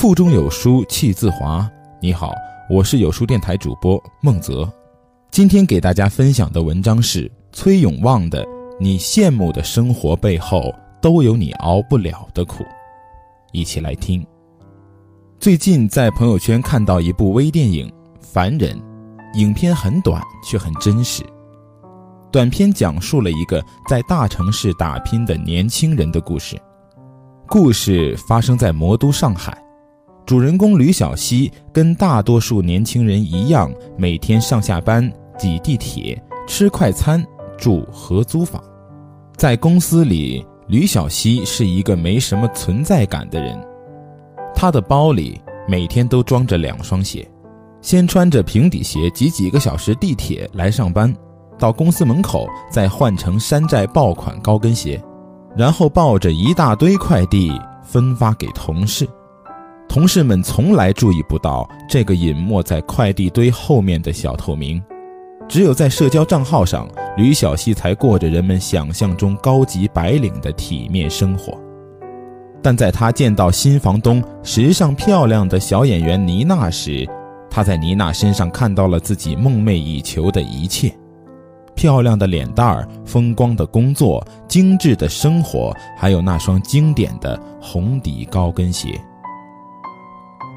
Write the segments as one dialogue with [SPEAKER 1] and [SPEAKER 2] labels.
[SPEAKER 1] 腹中有书气自华。你好，我是有书电台主播孟泽。今天给大家分享的文章是崔永旺的《你羡慕的生活背后都有你熬不了的苦》，一起来听。最近在朋友圈看到一部微电影《凡人》，影片很短却很真实。短片讲述了一个在大城市打拼的年轻人的故事，故事发生在魔都上海。主人公吕小西跟大多数年轻人一样，每天上下班挤地铁、吃快餐、住合租房。在公司里，吕小西是一个没什么存在感的人。他的包里每天都装着两双鞋，先穿着平底鞋挤几个小时地铁来上班，到公司门口再换成山寨爆款高跟鞋，然后抱着一大堆快递分发给同事。同事们从来注意不到这个隐没在快递堆后面的小透明，只有在社交账号上，吕小西才过着人们想象中高级白领的体面生活。但在他见到新房东、时尚漂亮的小演员妮娜时，他在妮娜身上看到了自己梦寐以求的一切：漂亮的脸蛋儿、风光的工作、精致的生活，还有那双经典的红底高跟鞋。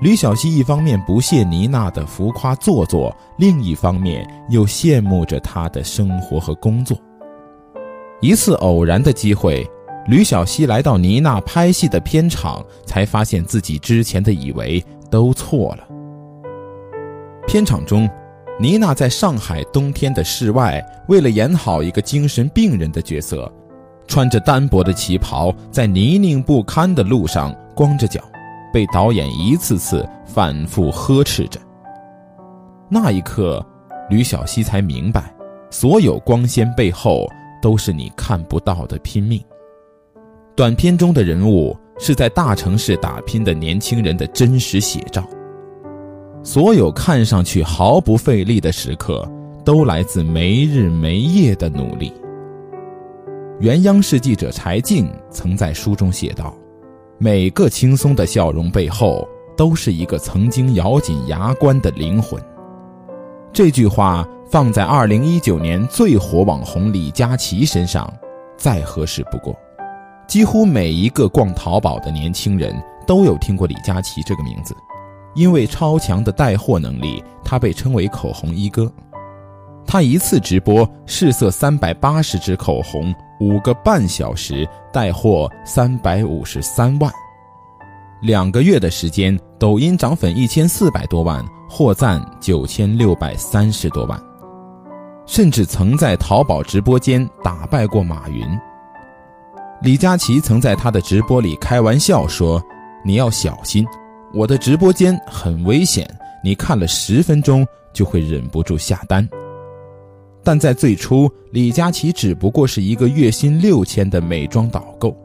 [SPEAKER 1] 吕小西一方面不屑妮娜的浮夸做作，另一方面又羡慕着她的生活和工作。一次偶然的机会，吕小西来到妮娜拍戏的片场，才发现自己之前的以为都错了。片场中，妮娜在上海冬天的室外，为了演好一个精神病人的角色，穿着单薄的旗袍，在泥泞不堪的路上光着脚。被导演一次次反复呵斥着。那一刻，吕小西才明白，所有光鲜背后都是你看不到的拼命。短片中的人物是在大城市打拼的年轻人的真实写照。所有看上去毫不费力的时刻，都来自没日没夜的努力。原央视记者柴静曾在书中写道。每个轻松的笑容背后，都是一个曾经咬紧牙关的灵魂。这句话放在二零一九年最火网红李佳琦身上，再合适不过。几乎每一个逛淘宝的年轻人都有听过李佳琦这个名字，因为超强的带货能力，他被称为“口红一哥”。他一次直播试色三百八十支口红。五个半小时带货三百五十三万，两个月的时间，抖音涨粉一千四百多万，获赞九千六百三十多万，甚至曾在淘宝直播间打败过马云。李佳琦曾在他的直播里开玩笑说：“你要小心，我的直播间很危险，你看了十分钟就会忍不住下单。”但在最初，李佳琦只不过是一个月薪六千的美妆导购，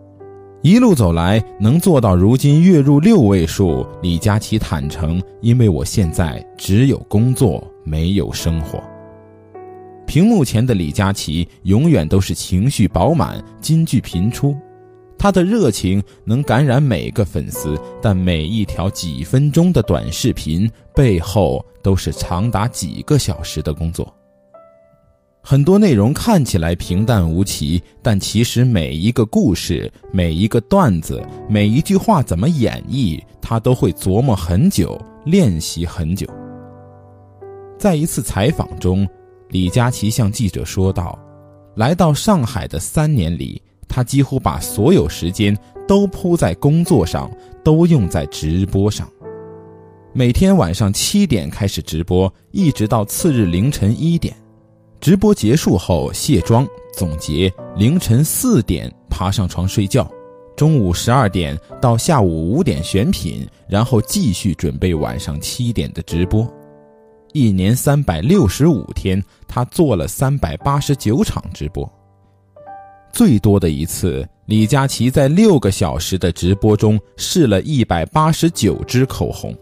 [SPEAKER 1] 一路走来能做到如今月入六位数，李佳琦坦诚：“因为我现在只有工作，没有生活。”屏幕前的李佳琦永远都是情绪饱满、金句频出，他的热情能感染每个粉丝，但每一条几分钟的短视频背后，都是长达几个小时的工作。很多内容看起来平淡无奇，但其实每一个故事、每一个段子、每一句话怎么演绎，他都会琢磨很久，练习很久。在一次采访中，李佳琦向记者说道：“来到上海的三年里，他几乎把所有时间都扑在工作上，都用在直播上。每天晚上七点开始直播，一直到次日凌晨一点。”直播结束后卸妆总结，凌晨四点爬上床睡觉，中午十二点到下午五点选品，然后继续准备晚上七点的直播。一年三百六十五天，他做了三百八十九场直播。最多的一次，李佳琦在六个小时的直播中试了一百八十九支口红。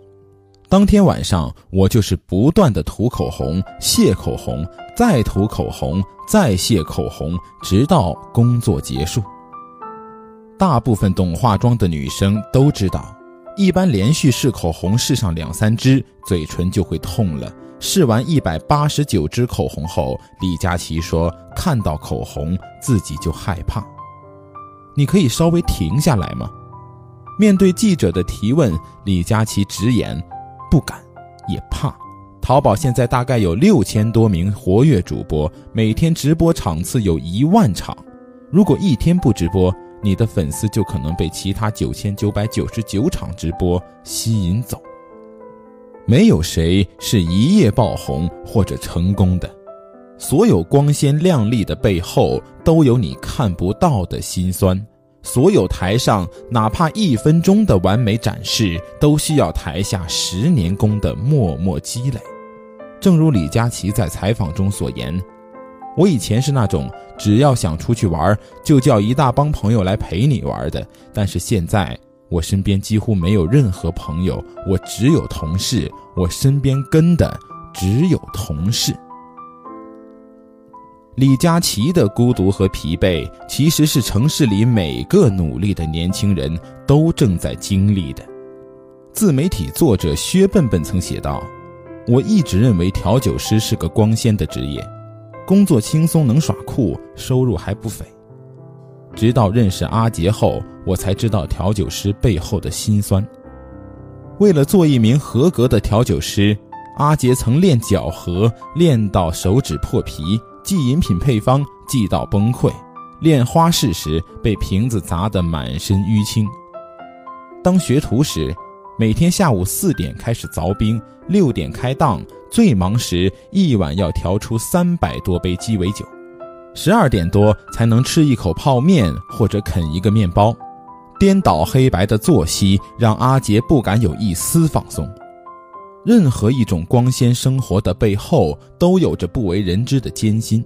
[SPEAKER 1] 当天晚上，我就是不断的涂口红、卸口红，再涂口红、再卸口红，直到工作结束。大部分懂化妆的女生都知道，一般连续试口红试上两三支，嘴唇就会痛了。试完一百八十九支口红后，李佳琦说：“看到口红自己就害怕。”你可以稍微停下来吗？面对记者的提问，李佳琦直言：“不敢，也怕。”淘宝现在大概有六千多名活跃主播，每天直播场次有一万场。如果一天不直播，你的粉丝就可能被其他九千九百九十九场直播吸引走。没有谁是一夜爆红或者成功的，所有光鲜亮丽的背后都有你看不到的辛酸。所有台上哪怕一分钟的完美展示，都需要台下十年功的默默积累。正如李佳琦在采访中所言。我以前是那种只要想出去玩，就叫一大帮朋友来陪你玩的。但是现在，我身边几乎没有任何朋友，我只有同事，我身边跟的只有同事。李佳琦的孤独和疲惫，其实是城市里每个努力的年轻人都正在经历的。自媒体作者薛笨笨曾写道：“我一直认为调酒师是个光鲜的职业。”工作轻松，能耍酷，收入还不菲。直到认识阿杰后，我才知道调酒师背后的辛酸。为了做一名合格的调酒师，阿杰曾练脚和，练到手指破皮；记饮品配方，记到崩溃；练花式时，被瓶子砸得满身淤青。当学徒时，每天下午四点开始凿冰，六点开档。最忙时，一晚要调出三百多杯鸡尾酒，十二点多才能吃一口泡面或者啃一个面包。颠倒黑白的作息让阿杰不敢有一丝放松。任何一种光鲜生活的背后，都有着不为人知的艰辛。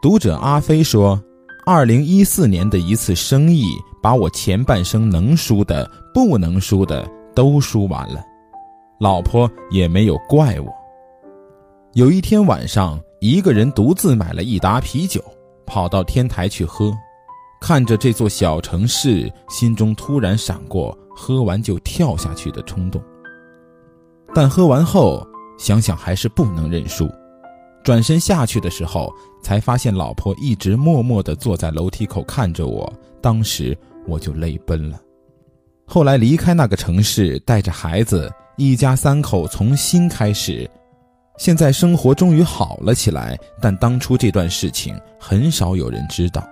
[SPEAKER 1] 读者阿飞说：“二零一四年的一次生意，把我前半生能输的、不能输的都输完了。”老婆也没有怪我。有一天晚上，一个人独自买了一打啤酒，跑到天台去喝，看着这座小城市，心中突然闪过喝完就跳下去的冲动。但喝完后想想还是不能认输，转身下去的时候，才发现老婆一直默默地坐在楼梯口看着我，当时我就泪奔了。后来离开那个城市，带着孩子。一家三口从新开始，现在生活终于好了起来。但当初这段事情很少有人知道。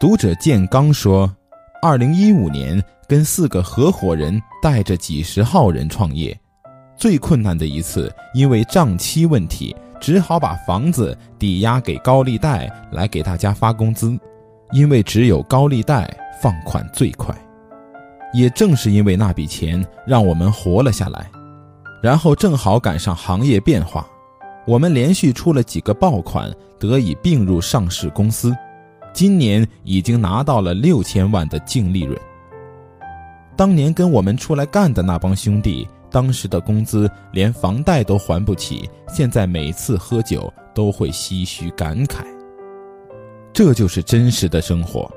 [SPEAKER 1] 读者建刚说，二零一五年跟四个合伙人带着几十号人创业，最困难的一次，因为账期问题，只好把房子抵押给高利贷来给大家发工资，因为只有高利贷放款最快。也正是因为那笔钱，让我们活了下来，然后正好赶上行业变化，我们连续出了几个爆款，得以并入上市公司，今年已经拿到了六千万的净利润。当年跟我们出来干的那帮兄弟，当时的工资连房贷都还不起，现在每次喝酒都会唏嘘感慨。这就是真实的生活。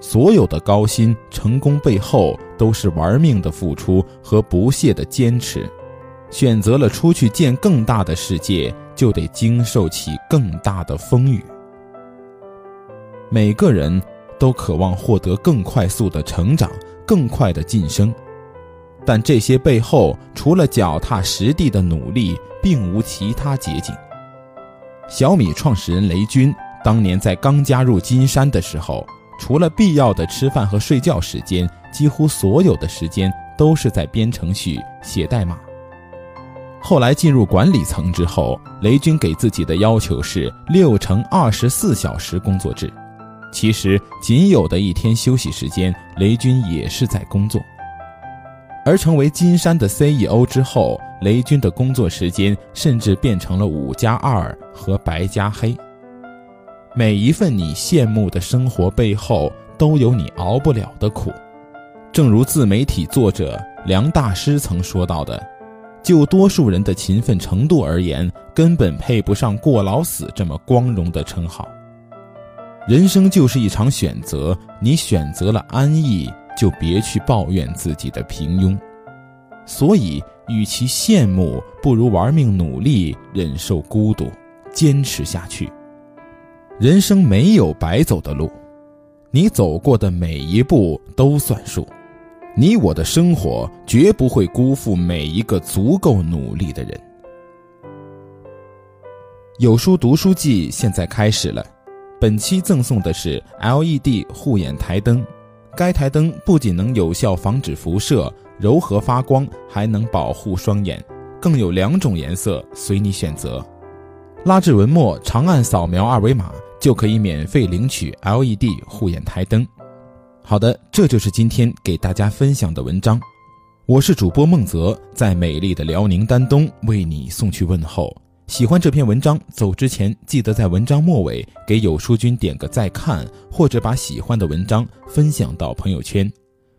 [SPEAKER 1] 所有的高薪成功背后，都是玩命的付出和不懈的坚持。选择了出去见更大的世界，就得经受起更大的风雨。每个人都渴望获得更快速的成长，更快的晋升，但这些背后，除了脚踏实地的努力，并无其他捷径。小米创始人雷军当年在刚加入金山的时候。除了必要的吃饭和睡觉时间，几乎所有的时间都是在编程序、写代码。后来进入管理层之后，雷军给自己的要求是六乘二十四小时工作制。其实仅有的一天休息时间，雷军也是在工作。而成为金山的 CEO 之后，雷军的工作时间甚至变成了五加二和白加黑。每一份你羡慕的生活背后，都有你熬不了的苦。正如自媒体作者梁大师曾说到的，就多数人的勤奋程度而言，根本配不上过劳死这么光荣的称号。人生就是一场选择，你选择了安逸，就别去抱怨自己的平庸。所以，与其羡慕，不如玩命努力，忍受孤独，坚持下去。人生没有白走的路，你走过的每一步都算数。你我的生活绝不会辜负每一个足够努力的人。有书读书季现在开始了。本期赠送的是 LED 护眼台灯，该台灯不仅能有效防止辐射、柔和发光，还能保护双眼，更有两种颜色随你选择。拉至文末长按扫描二维码，就可以免费领取 LED 护眼台灯。好的，这就是今天给大家分享的文章。我是主播孟泽，在美丽的辽宁丹东为你送去问候。喜欢这篇文章，走之前记得在文章末尾给有书君点个再看，或者把喜欢的文章分享到朋友圈。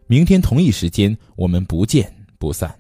[SPEAKER 1] 明天同一时间，我们不见不散。